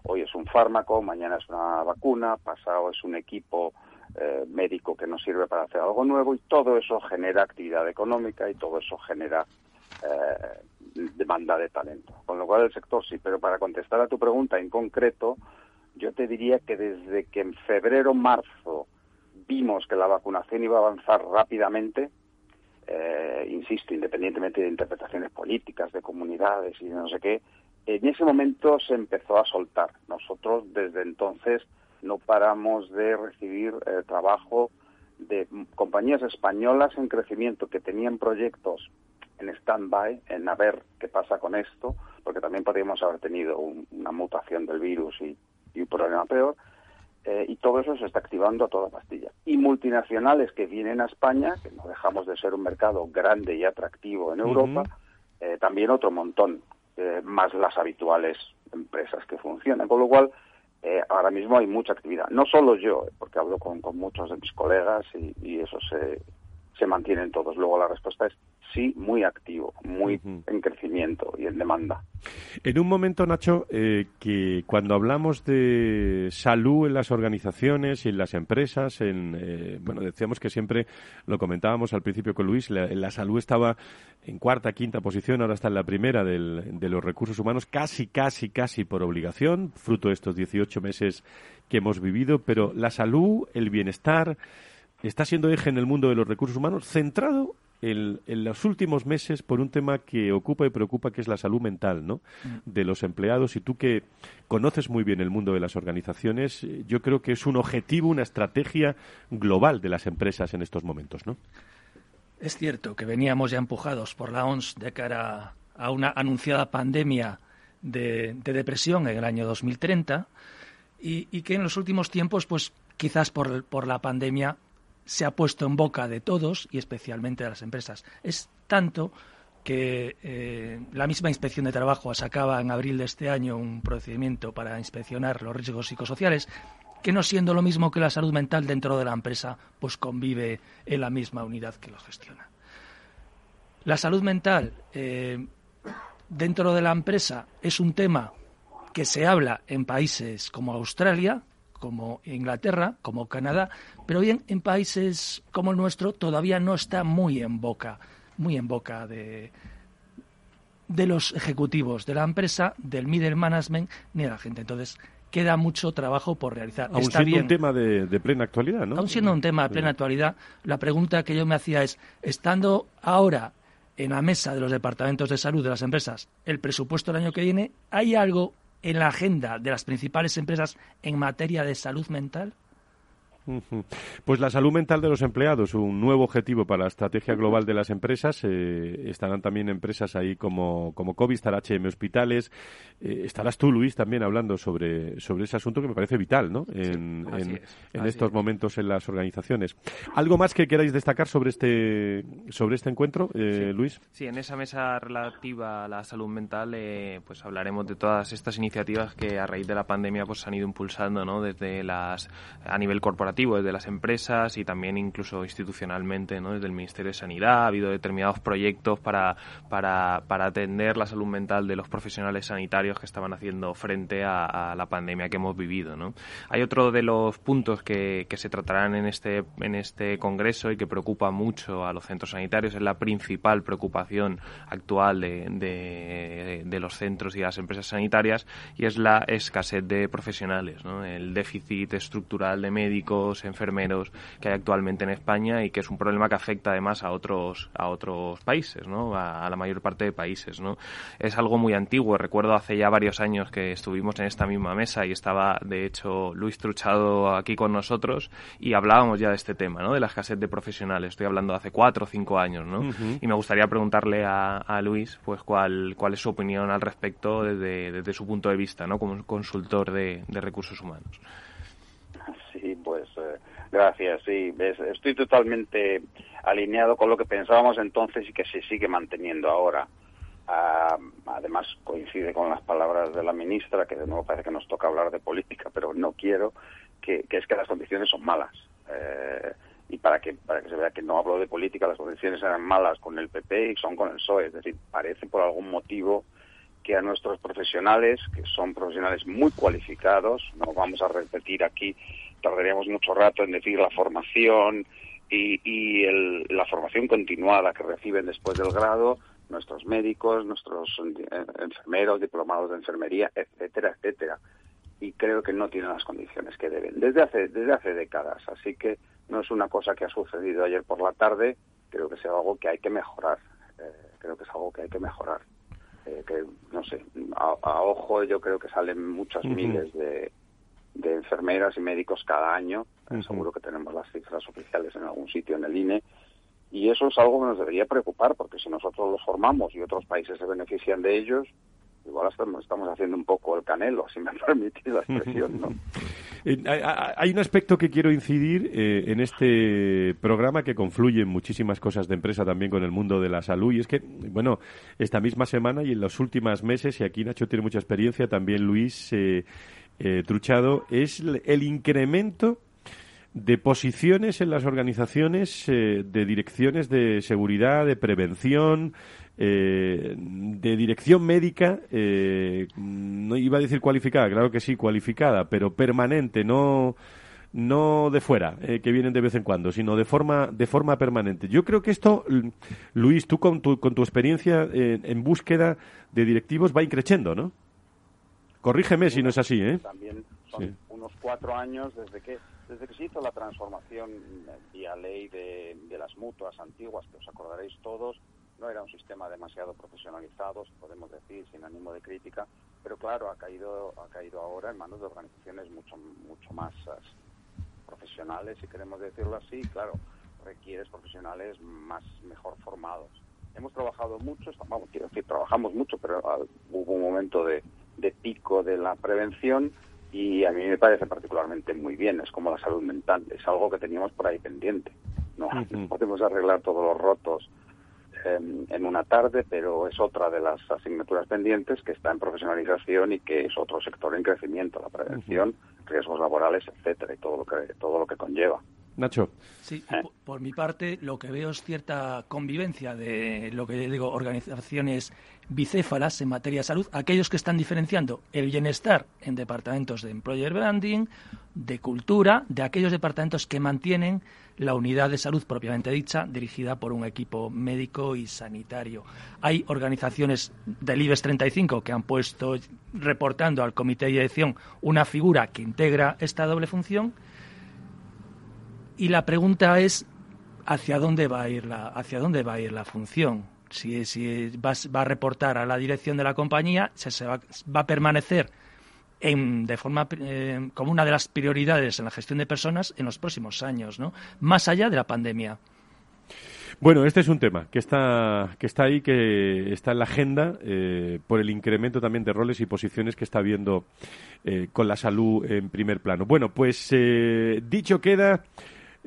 Hoy es un fármaco, mañana es una vacuna, pasado es un equipo eh, médico que nos sirve para hacer algo nuevo y todo eso genera actividad económica y todo eso genera eh, demanda de talento. Con lo cual el sector sí, pero para contestar a tu pregunta en concreto, yo te diría que desde que en febrero, marzo vimos que la vacunación iba a avanzar rápidamente, eh, insisto, independientemente de interpretaciones políticas, de comunidades y de no sé qué, en ese momento se empezó a soltar. Nosotros desde entonces no paramos de recibir eh, trabajo de compañías españolas en crecimiento que tenían proyectos en stand-by, en a ver qué pasa con esto, porque también podríamos haber tenido una mutación del virus y, un problema peor, eh, y todo eso se está activando a toda pastilla. Y multinacionales que vienen a España, que no dejamos de ser un mercado grande y atractivo en Europa, eh, también otro montón. Eh, más las habituales empresas que funcionan. Con lo cual, eh, ahora mismo hay mucha actividad. No solo yo, eh, porque hablo con, muchos de mis colegas y, y eso se, se mantienen todos. Luego la respuesta es sí muy activo, muy en crecimiento y en demanda. En un momento, Nacho, eh, que cuando hablamos de salud en las organizaciones y en las empresas, en, eh, bueno, decíamos que siempre, lo comentábamos al principio con Luis, la, salud estaba en cuarta, quinta posición, ahora está en la primera de los recursos humanos, casi, casi, casi por obligación, fruto de estos 18 meses que hemos vivido, pero la salud, el bienestar, está siendo eje en el mundo de los recursos humanos centrado en, los últimos meses por un tema que ocupa y preocupa, que es la salud mental ¿no? Mm. de los empleados. Y tú que conoces muy bien el mundo de las organizaciones, eh, yo creo que es un objetivo, una estrategia global de las empresas en estos momentos, ¿no? Es cierto que veníamos ya empujados por la ONS de cara a una anunciada pandemia de, depresión en el año 2030 y, y, que en los últimos tiempos, pues quizás por, por la pandemia, se ha puesto en boca de todos y especialmente de las empresas. Es tanto que eh, la misma inspección de trabajo sacaba en abril de este año un procedimiento para inspeccionar los riesgos psicosociales que no siendo lo mismo que la salud mental dentro de la empresa, pues convive en la misma unidad que lo gestiona. La salud mental eh, dentro de la empresa es un tema que se habla en países como Australia, como Inglaterra, como Canadá, pero bien en países como el nuestro todavía no está muy en boca, muy en boca de, de los ejecutivos de la empresa, del middle management ni de la gente. Entonces, queda mucho trabajo por realizar. Aún siendo un tema de, de, plena actualidad, ¿no? Aún siendo un tema de plena actualidad, la pregunta que yo me hacía es, estando ahora en la mesa de los departamentos de salud de las empresas el presupuesto del año que viene, ¿hay algo en la agenda de las principales empresas en materia de salud mental? Pues la salud mental de los empleados, un nuevo objetivo para la estrategia global de las empresas. Eh, estarán también empresas ahí como, como Covistar, HM Hospitales. Eh, estarás tú, Luis, también hablando sobre, sobre ese asunto que me parece vital ¿no? en, en, estos momentos en las organizaciones. ¿Algo más que queráis destacar sobre este, sobre este encuentro, eh, Luis? Sí, en esa mesa relativa a la salud mental pues hablaremos de todas estas iniciativas que a raíz de la pandemia pues, se han ido impulsando ¿no? desde las, a nivel corporativo desde las empresas y también incluso institucionalmente, ¿no? desde el Ministerio de Sanidad. Ha habido determinados proyectos para, para, para atender la salud mental de los profesionales sanitarios que estaban haciendo frente a, la pandemia que hemos vivido. ¿no? Hay otro de los puntos que, que se tratarán en este, en este congreso y que preocupa mucho a los centros sanitarios, es la principal preocupación actual de, de, de los centros y las empresas sanitarias y es la escasez de profesionales, ¿no? el déficit estructural de médicos, enfermeros que hay actualmente en España y que es un problema que afecta además a otros a otros países, ¿no? A, la mayor parte de países, ¿no? Es algo muy antiguo. Recuerdo hace ya varios años que estuvimos en esta misma mesa y estaba de hecho Luis Truchado aquí con nosotros y hablábamos ya de este tema, ¿no? De la escasez de profesionales. Estoy hablando de hace cuatro o cinco años, ¿no? Y me gustaría preguntarle a, Luis, pues cuál cuál es su opinión al respecto desde, desde su punto de vista, ¿no? Como consultor de recursos humanos. Gracias. Sí, estoy totalmente alineado con lo que pensábamos entonces y que se sigue manteniendo ahora. Ah, además coincide con las palabras de la ministra, que de nuevo parece que nos toca hablar de política, pero no quiero, que, es que las condiciones son malas. Eh, y para que, para que se vea que no hablo de política, las condiciones eran malas con el PP y son con el PSOE. Es decir, parece por algún motivo que a nuestros profesionales, que son profesionales muy cualificados, no vamos a repetir aquí tardaríamos mucho rato en decir la formación y, la formación continuada que reciben después del grado nuestros médicos, nuestros eh, enfermeros, diplomados de enfermería, etcétera, etcétera. Y creo que no tienen las condiciones que deben desde hace desde hace décadas. Así que no es una cosa que ha sucedido ayer por la tarde. Creo que es algo que hay que mejorar. Eh, creo que es algo que hay que mejorar. Eh, que no sé, a, ojo yo creo que salen muchas miles de de enfermeras y médicos cada año. Seguro que tenemos las cifras oficiales en algún sitio en el INE. Y eso es algo que nos debería preocupar, porque si nosotros los formamos y otros países se benefician de ellos, igual estamos, estamos haciendo un poco el canelo, si me permite la expresión, ¿no? Eh, hay un aspecto que quiero incidir eh, en este programa que confluye en muchísimas cosas de empresa también con el mundo de la salud y es que, bueno, esta misma semana y en los últimos meses, y aquí Nacho tiene mucha experiencia, también Luis, eh, eh, Truchado, es el incremento de posiciones en las organizaciones eh, de direcciones de seguridad, de prevención, eh, de dirección médica, no iba a decir cualificada, claro que sí, cualificada, pero permanente, no no de fuera, que vienen de vez en cuando, sino de forma, de forma permanente. Yo creo que esto, Luis, tú con tu, con tu experiencia en búsqueda de directivos va increciendo, ¿no? Corrígeme si no es así, ¿eh? También son uno unos cuatro años desde que desde que se hizo la transformación vía ley de, de las mutuas antiguas, que os acordaréis todos, no era un sistema demasiado profesionalizado, podemos decir, sin ánimo de crítica, pero claro, ha caído, ha caído ahora en manos de organizaciones mucho, mucho más profesionales, si queremos decirlo así, claro, requieres profesionales más mejor formados. Hemos trabajado mucho, vamos, quiero decir, trabajamos mucho, pero hubo un momento de, de pico de la prevención y a mí me parece particularmente muy bien, es como la salud mental, es algo que teníamos por ahí pendiente. No, podemos arreglar todos los rotos en, una tarde, pero es otra de las asignaturas pendientes que está en profesionalización y que es otro sector en crecimiento, la prevención, riesgos laborales, etcétera, y todo lo que todo lo que conlleva. Nacho. Sí, por, mi parte, lo que veo es cierta convivencia de lo que digo, organizaciones bicéfalas en materia de salud, aquellos que están diferenciando el bienestar en departamentos de employer branding, de cultura, de aquellos departamentos que mantienen la unidad de salud propiamente dicha, dirigida por un equipo médico y sanitario. Hay organizaciones del IBEX 35 que han puesto, reportando al comité de dirección, una figura que integra esta doble función. Y la pregunta es hacia dónde va a ir la, hacia dónde va a ir la función. Si, si va, a reportar a la dirección de la compañía, se, va, va a permanecer de forma eh, como una de las prioridades en la gestión de personas en los próximos años, ¿no? Más allá de la pandemia. Bueno, este es un tema que está, que está ahí, que está en la agenda eh, por el incremento también de roles y posiciones que está habiendo eh, con la salud en primer plano. Bueno, pues dicho queda.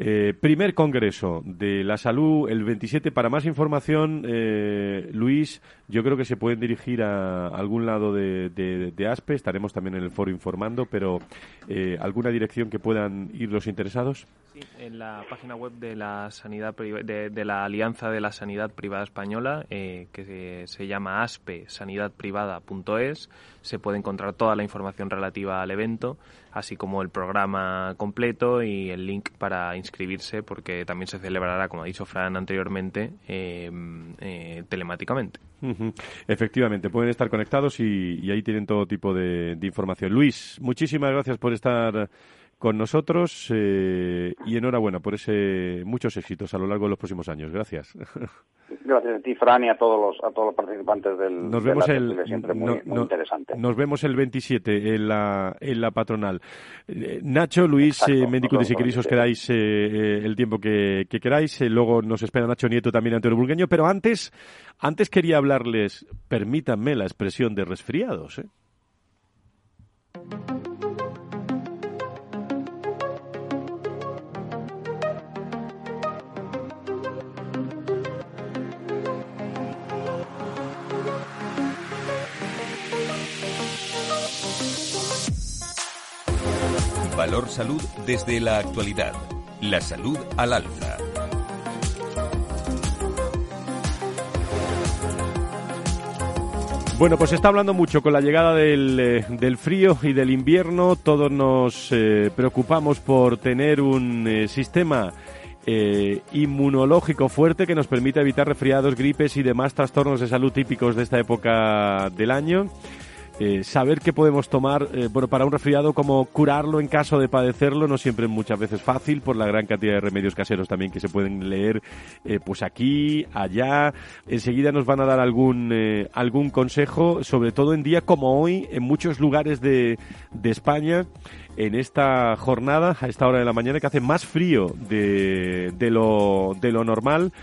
Eh, primer Congreso de la Salud, el 27. Para más información, eh, Luis, yo creo que se pueden dirigir a algún lado de, ASPE. Estaremos también en el foro informando, pero eh, ¿alguna dirección que puedan ir los interesados? Sí, en la página web de la sanidad de, la Alianza de la Sanidad Privada Española, que se, llama aspe sanidadprivada.es, se puede encontrar toda la información relativa al evento así como el programa completo y el link para inscribirse, porque también se celebrará, como ha dicho Fran anteriormente, eh, Efectivamente, pueden estar conectados y, ahí tienen todo tipo de información. Luis, muchísimas gracias por estar con nosotros eh, y enhorabuena por ese muchos éxitos a lo largo de los próximos años. Gracias. Gracias a ti, Fran, y a todos los, a todos los participantes del nos vemos el, siempre muy, interesante. Nos vemos el 27 en la, en la patronal. Eh, Nacho, Luis, eh, Mendicuti, si queréis os quedáis el tiempo que, que queráis. luego nos espera Nacho Nieto también Antonio Burgueño. Pero antes, antes quería hablarles, permítanme la expresión de resfriados. ¿eh? Valor Salud desde la actualidad. La salud al alza. Bueno, pues se está hablando mucho con la llegada del, eh, frío y del invierno. Todos nos eh, preocupamos por tener un eh, sistema inmunológico fuerte que nos permita evitar resfriados, gripes y demás trastornos de salud típicos de esta época del año. Eh, saber qué podemos tomar eh, bueno, para un resfriado, como curarlo en caso de padecerlo, no siempre muchas veces fácil por la gran cantidad de remedios caseros también que se pueden leer eh, pues aquí, allá. Enseguida nos van a dar algún, algún consejo, sobre todo en día como hoy, en muchos lugares de, de España en esta jornada, a esta hora de la mañana, que hace más frío de, de, lo, de lo normal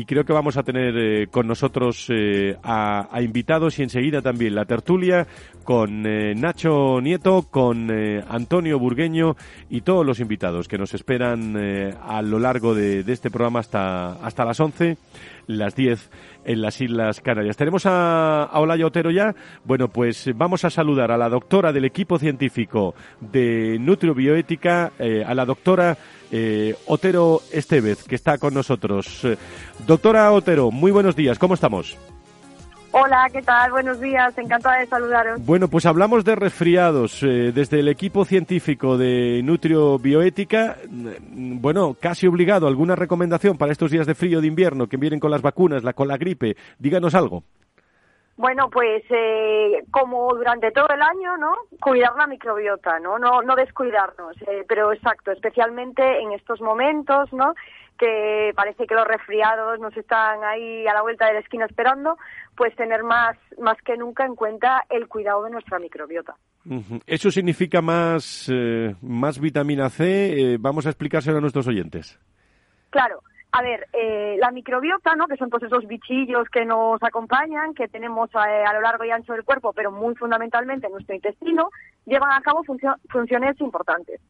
y creo que vamos a tener eh, con nosotros eh, a, invitados y enseguida también la tertulia con eh, Nacho Nieto, con Antonio Burgueño y todos los invitados que nos esperan a lo largo de, de, este programa hasta, hasta las 11, las 10 en las Islas Canarias. Tenemos a, a Olaya Otero ya. Bueno, pues vamos a saludar a la doctora del equipo científico de Nutriobioética, a la doctora eh, Otero Estevez, que está con nosotros. Eh, doctora Otero, muy buenos días, ¿cómo estamos? Hola, ¿qué tal? Buenos días, encantada de saludaros. Bueno, pues hablamos de resfriados. Eh, desde el equipo científico de Nutrio Bioética, mm, bueno, casi obligado, ¿alguna recomendación para estos días de frío de invierno que vienen con las vacunas, la, con la gripe? Díganos algo. Bueno, pues eh, como durante todo el año, ¿no? Cuidar la microbiota, ¿no? No, no descuidarnos, eh, pero exacto, especialmente en estos momentos, ¿no? Que parece que los resfriados nos están ahí a la vuelta de la esquina esperando, pues tener más, más que nunca en cuenta el cuidado de nuestra microbiota. ¿Eso significa más, eh, más vitamina C? vamos a explicárselo a nuestros oyentes. Claro, a ver, eh, la microbiota, ¿no? que son todos esos bichillos que nos acompañan, que tenemos eh, a lo largo y ancho del cuerpo, pero muy fundamentalmente en nuestro intestino, llevan a cabo funciones importantes.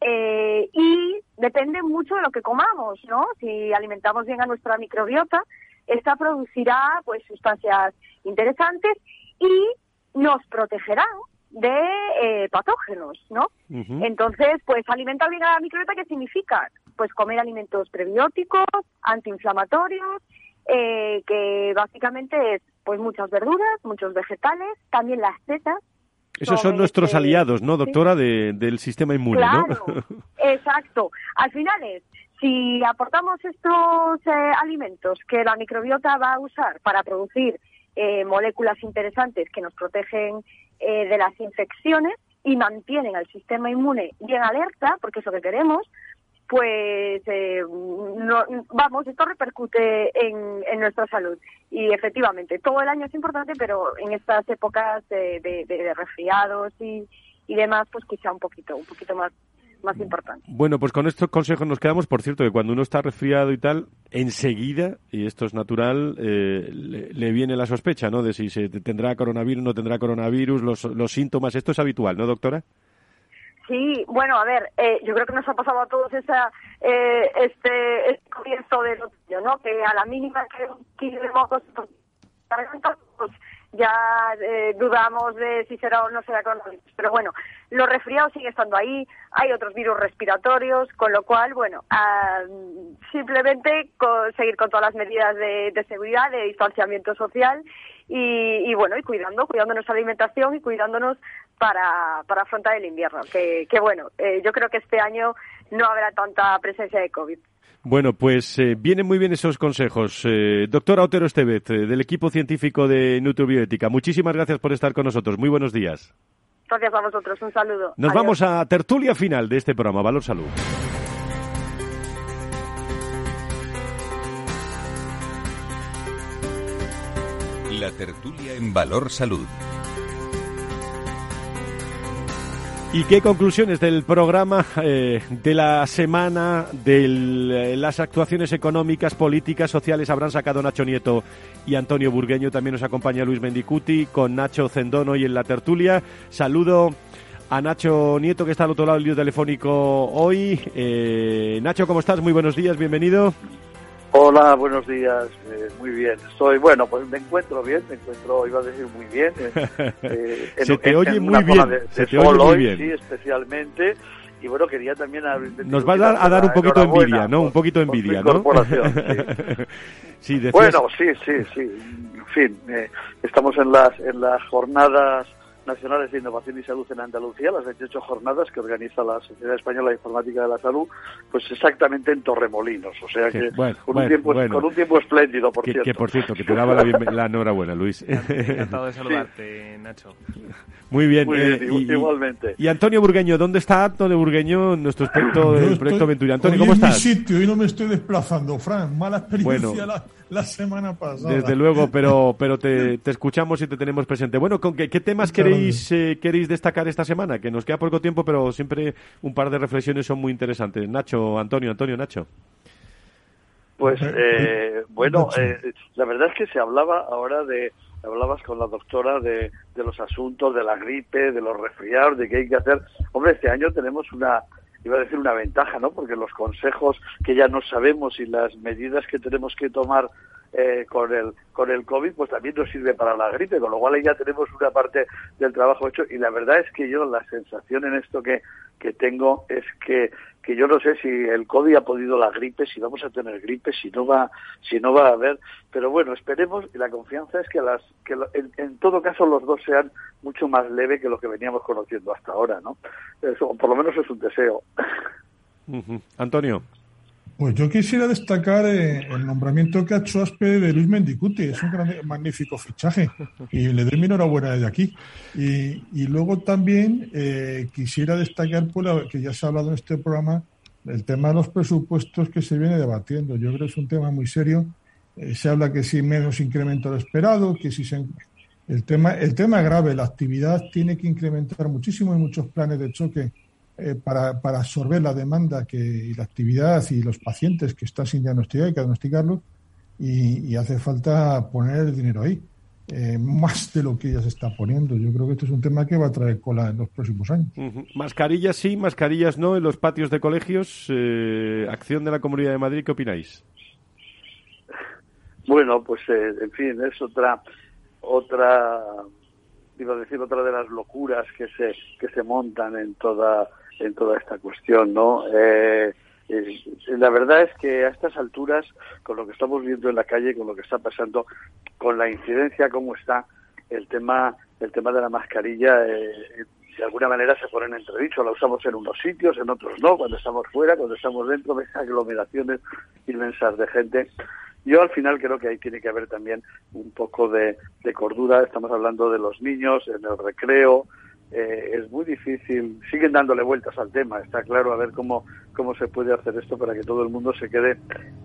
Eh, y depende mucho de lo que comamos, ¿no? Si alimentamos bien a nuestra microbiota, esta producirá pues sustancias interesantes y nos protegerá de patógenos, ¿no? Entonces, pues alimentar bien a la microbiota, ¿qué significa? pues comer alimentos prebióticos, antiinflamatorios, eh, que básicamente es pues muchas verduras, muchos vegetales, también las setas. Esos son nuestros este, aliados, ¿no, doctora, del sistema inmune, claro, Exacto. Al final es, si aportamos estos eh, alimentos que la microbiota va a usar para producir eh, moléculas interesantes que nos protegen de las infecciones y mantienen al sistema inmune bien alerta, porque es lo que queremos, pues eh, vamos, esto repercute en, en, nuestra salud. Y efectivamente, todo el año es importante, pero en estas épocas de, de, resfriados y, y, demás, pues quizá un poquito, un poquito más más importante. Bueno, pues con estos consejos nos quedamos. Por cierto, que cuando uno está resfriado y tal, enseguida, y esto es natural, eh, le, viene la sospecha, ¿no? De si se tendrá coronavirus, no tendrá coronavirus, los, los síntomas. Esto es habitual, ¿no, doctora? Sí, bueno, a ver, eh, yo creo que nos ha pasado a todos esa, eh, este, este comienzo del otoño, ¿no? Que a la mínima que un kilo de mocos pues ya eh, dudamos de si será o no será coronavirus. Pero bueno, los resfriados siguen estando ahí, hay otros virus respiratorios, con lo cual, bueno, ah, simplemente seguir con todas las medidas de, de seguridad, de distanciamiento social y, y, bueno, y cuidando, cuidando nuestra alimentación y cuidándonos para, para afrontar el invierno. Que, que bueno, eh, yo creo que este año no habrá tanta presencia de COVID. Bueno, pues eh, vienen muy bien esos consejos. Eh, doctora Otero Estevez, eh, del equipo científico de Nutribioética, muchísimas gracias por estar con nosotros. Muy buenos días. Gracias a vosotros. Un saludo. Nos vamos a tertulia final de este programa, Valor Salud. La tertulia en Valor Salud. ¿Y qué conclusiones del programa eh, de la semana de eh, las actuaciones económicas, políticas, sociales habrán sacado Nacho Nieto y Antonio Burgueño? También nos acompaña Luis Mendicuti con Nacho Zendono y en la tertulia. Saludo a Nacho Nieto que está al otro lado del lío telefónico hoy. Eh, Nacho, ¿cómo estás? Muy buenos días, bienvenido. Hola, buenos días. Eh, muy bien. Estoy, bueno, pues me encuentro bien, me encuentro, iba a decir muy bien. Eh, se te oye muy bien. se te oye muy bien. Sí, especialmente. Y bueno, quería también... Nos va a dar, a dar un poquito de envidia, ¿no? Un poquito de envidia, ¿no? sí. sí Bueno, sí, sí, sí. En fin, eh, estamos en las, en las jornadas nacionales de innovación y salud en Andalucía, las 28 jornadas que organiza la Sociedad Española de Informática de la Salud, pues exactamente en Torremolinos, o sea que con, un tiempo, con, un tiempo, espléndido, por cierto. Que por cierto, que te daba la, enhorabuena, Luis. Encantado de saludarte, Nacho. Muy bien. Eh, igualmente. Y Antonio Burgueño, ¿dónde está Antonio Burgueño, nuestro experto del proyecto Ventura? Antonio, ¿cómo estás? En mi sitio y no me estoy desplazando, Fran. Mala experiencia la, semana pasada. Desde luego, pero, pero te, escuchamos y te tenemos presente. Bueno, ¿con qué, temas queréis, eh, queréis destacar esta semana? Que nos queda poco tiempo, pero siempre un par de reflexiones son muy interesantes. Nacho, Antonio, Antonio, Nacho. Pues eh, bueno, la verdad es que se hablaba ahora de hablabas con la doctora de, de los asuntos de la gripe, de los resfriados, de qué hay que hacer. Hombre, este año tenemos una, iba a decir una ventaja, ¿no? Porque los consejos que ya no sabemos y las medidas que tenemos que tomar eh, con el con el COVID, pues también nos sirve para la gripe, con lo cual ahí ya tenemos una parte del trabajo hecho. Y la verdad es que yo la sensación en esto que, que tengo es que que yo no sé si el COVID ha podido la gripe, si vamos a tener gripe, si no va, si no va a haber, pero bueno, esperemos y la confianza es que las, que en, todo caso los dos sean mucho más leve que lo que veníamos conociendo hasta ahora, ¿no? Eso, por lo menos es un deseo. Antonio. Pues yo quisiera destacar eh, el nombramiento que ha hecho Aspe de Luis Mendicuti. Es un gran, magnífico fichaje y le doy mi enhorabuena desde aquí. Y, luego también eh, quisiera destacar, por que ya se ha hablado en este programa, el tema de los presupuestos que se viene debatiendo. Yo creo que es un tema muy serio. Eh, se habla que si menos incremento lo esperado, que si se... El tema, el tema grave, la actividad tiene que incrementar muchísimo en muchos planes de choque eh, para, para, absorber la demanda que, y la actividad y los pacientes que están sin diagnosticar hay que diagnosticarlos y, hace falta poner el dinero ahí. Eh, más de lo que ya se está poniendo. Yo creo que este es un tema que va a traer cola en los próximos años. Mascarillas sí, mascarillas no en los patios de colegios. Eh, acción de la Comunidad de Madrid, ¿qué opináis? Bueno, pues en fin, es otra otra iba a decir otra de las locuras que se que se montan en toda en toda esta cuestión, ¿no? Eh, la verdad es que a estas alturas, con lo que estamos viendo en la calle, con lo que está pasando, con la incidencia como está, el tema, el tema de la mascarilla, eh, de alguna manera se pone en entredicho. La usamos en unos sitios, en otros no. Cuando estamos fuera, cuando estamos dentro, de aglomeraciones inmensas de gente. Yo al final creo que ahí tiene que haber también un poco de, de cordura. Estamos hablando de los niños en el recreo, eh, es muy difícil, siguen dándole vueltas al tema, está claro, a ver cómo, cómo se puede hacer esto para que todo el mundo se quede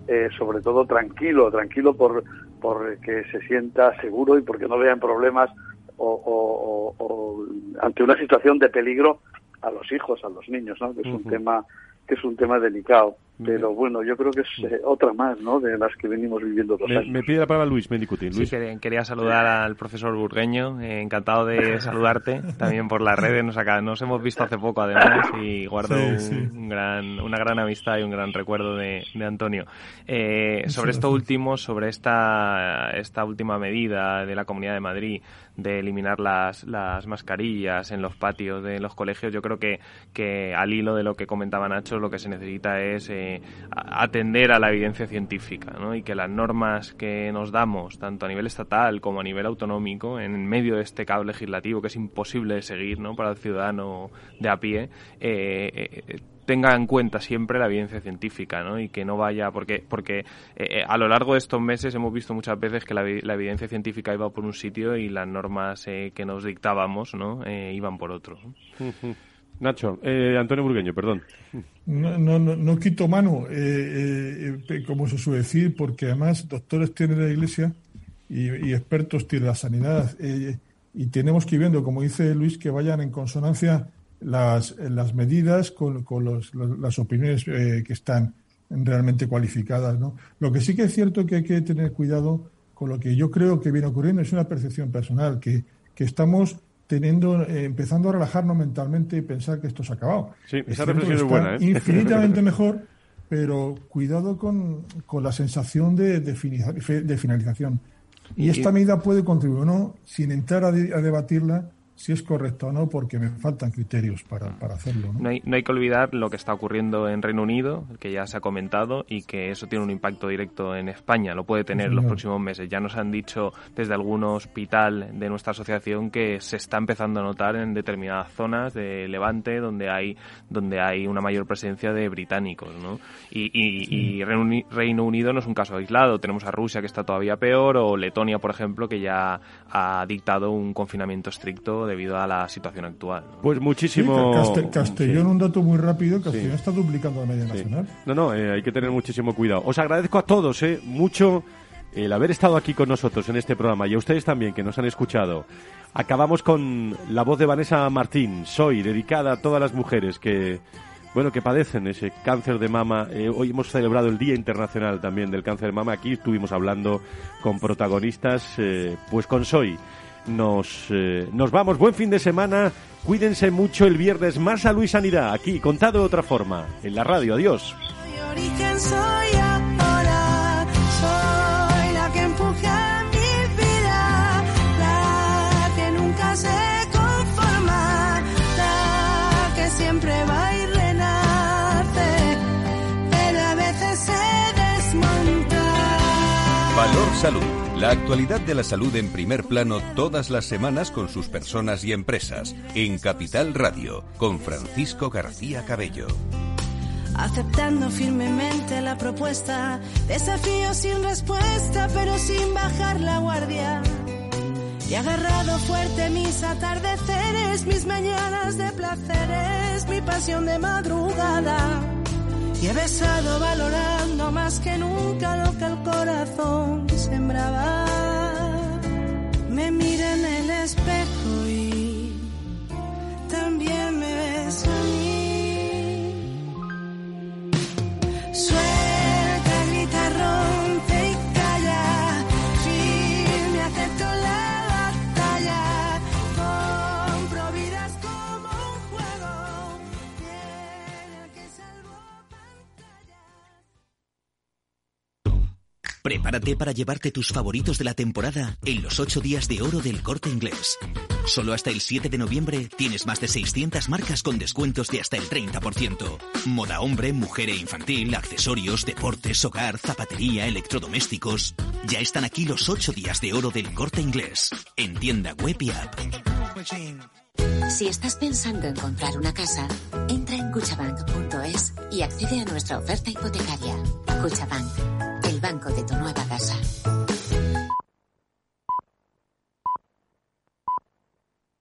eh, sobre todo tranquilo, tranquilo por, por que se sienta seguro y porque no vean problemas o, o, ante una situación de peligro a los hijos, a los niños, ¿no? que es un tema que es un tema delicado. Pero bueno, yo creo que es eh, otra más, ¿no? De las que venimos viviendo dos me, años. Me pide la palabra Luis Mendicuti. Luis. Sí, quería saludar al profesor Burgueño. Eh, encantado de saludarte también por las redes. Nos, acá, nos hemos visto hace poco, además, y guardo Un, gran, una gran amistad y un gran recuerdo de, de Antonio. Eh, sobre esto último, sobre esta, esta última medida de la Comunidad de Madrid de eliminar las, las mascarillas en los patios de los colegios, yo creo que, que al hilo de lo que comentaba Nacho, lo que se necesita es eh, atender a la evidencia científica ¿no? y que las normas que nos damos, tanto a nivel estatal como a nivel autonómico, en medio de este caos legislativo que es imposible de seguir ¿no? para el ciudadano de a pie, eh, eh tenga en cuenta siempre la evidencia científica, ¿no? Y que no vaya, porque, porque eh, a lo largo de estos meses hemos visto muchas veces que la, evidencia científica iba por un sitio y las normas eh, que nos dictábamos, ¿no? Eh, iban por otro. Nacho, Antonio Burgueño, perdón. No, no, no, quito mano, como se suele decir, porque además doctores tiene la Iglesia y, expertos tiene la sanidad. y tenemos que ir viendo, como dice Luis, que vayan en consonancia las, las medidas con, con los, las opiniones eh, que están realmente cualificadas. ¿no? Lo que sí que es cierto que hay que tener cuidado con lo que yo creo que viene ocurriendo es una percepción personal, que, que estamos teniendo, eh, empezando a relajarnos mentalmente y pensar que esto se ha acabado. Sí, esa reflexión es buena. ¿eh? Infinitamente mejor, pero cuidado con, con la sensación de, de, finalización. Y, esta medida puede contribuir, ¿no? Sin entrar a, a debatirla, si es correcto o no, porque me faltan criterios para, para hacerlo. ¿no? hay, no hay que olvidar lo que está ocurriendo en Reino Unido, que ya se ha comentado, y que eso tiene un impacto directo en España, lo puede tener en los próximos meses. Ya nos han dicho desde algún hospital de nuestra asociación que se está empezando a notar en determinadas zonas de Levante donde hay, donde hay una mayor presencia de británicos. ¿no? Y, y, Reino Unido no es un caso aislado, tenemos a Rusia que está todavía peor, o Letonia, por ejemplo, que ya ha dictado un confinamiento estricto debido a la situación actual. Pues muchísimo. Castellón, un dato muy rápido, Castellón está duplicando la media nacional. No, no, eh, hay que tener muchísimo cuidado. Os agradezco a todos, eh, mucho el haber estado aquí con nosotros en este programa y a ustedes también que nos han escuchado. Acabamos con la voz de Vanessa Martín, Soy, dedicada a todas las mujeres que bueno, que padecen ese cáncer de mama. Eh, hoy hemos celebrado el Día Internacional también del Cáncer de Mama. Aquí estuvimos hablando con protagonistas, pues con Soy nos, eh, nos vamos. Buen fin de semana. Cuídense mucho el viernes. Más a Luis Sanidad, aquí, contado de otra forma, en la radio. Adiós. siempre va y renace, a veces se Valor Salud la actualidad de la salud en primer plano todas las semanas con sus personas y empresas. En Capital Radio, con Francisco García Cabello. aceptando firmemente la propuesta. Desafío sin respuesta, pero sin bajar la guardia. Y agarrado fuerte mis atardeceres, mis mañanas de placeres, mi pasión de madrugada. Y he besado valorando más que nunca lo que el corazón sembraba. Me mira en el espejo y también me beso a mí. Suelta, Prepárate para llevarte tus favoritos de la temporada en los 8 días de oro del corte inglés. Solo hasta el 7 de noviembre tienes más de 600 marcas con descuentos de hasta el 30%. Moda hombre, mujer e infantil, accesorios, deportes, hogar, zapatería, electrodomésticos. Ya están aquí los 8 días de oro del corte inglés. En tienda web y app. Si estás pensando en comprar una casa, entra en cuchabank.es y accede a nuestra oferta hipotecaria. Cuchabank, banco de tu nueva casa.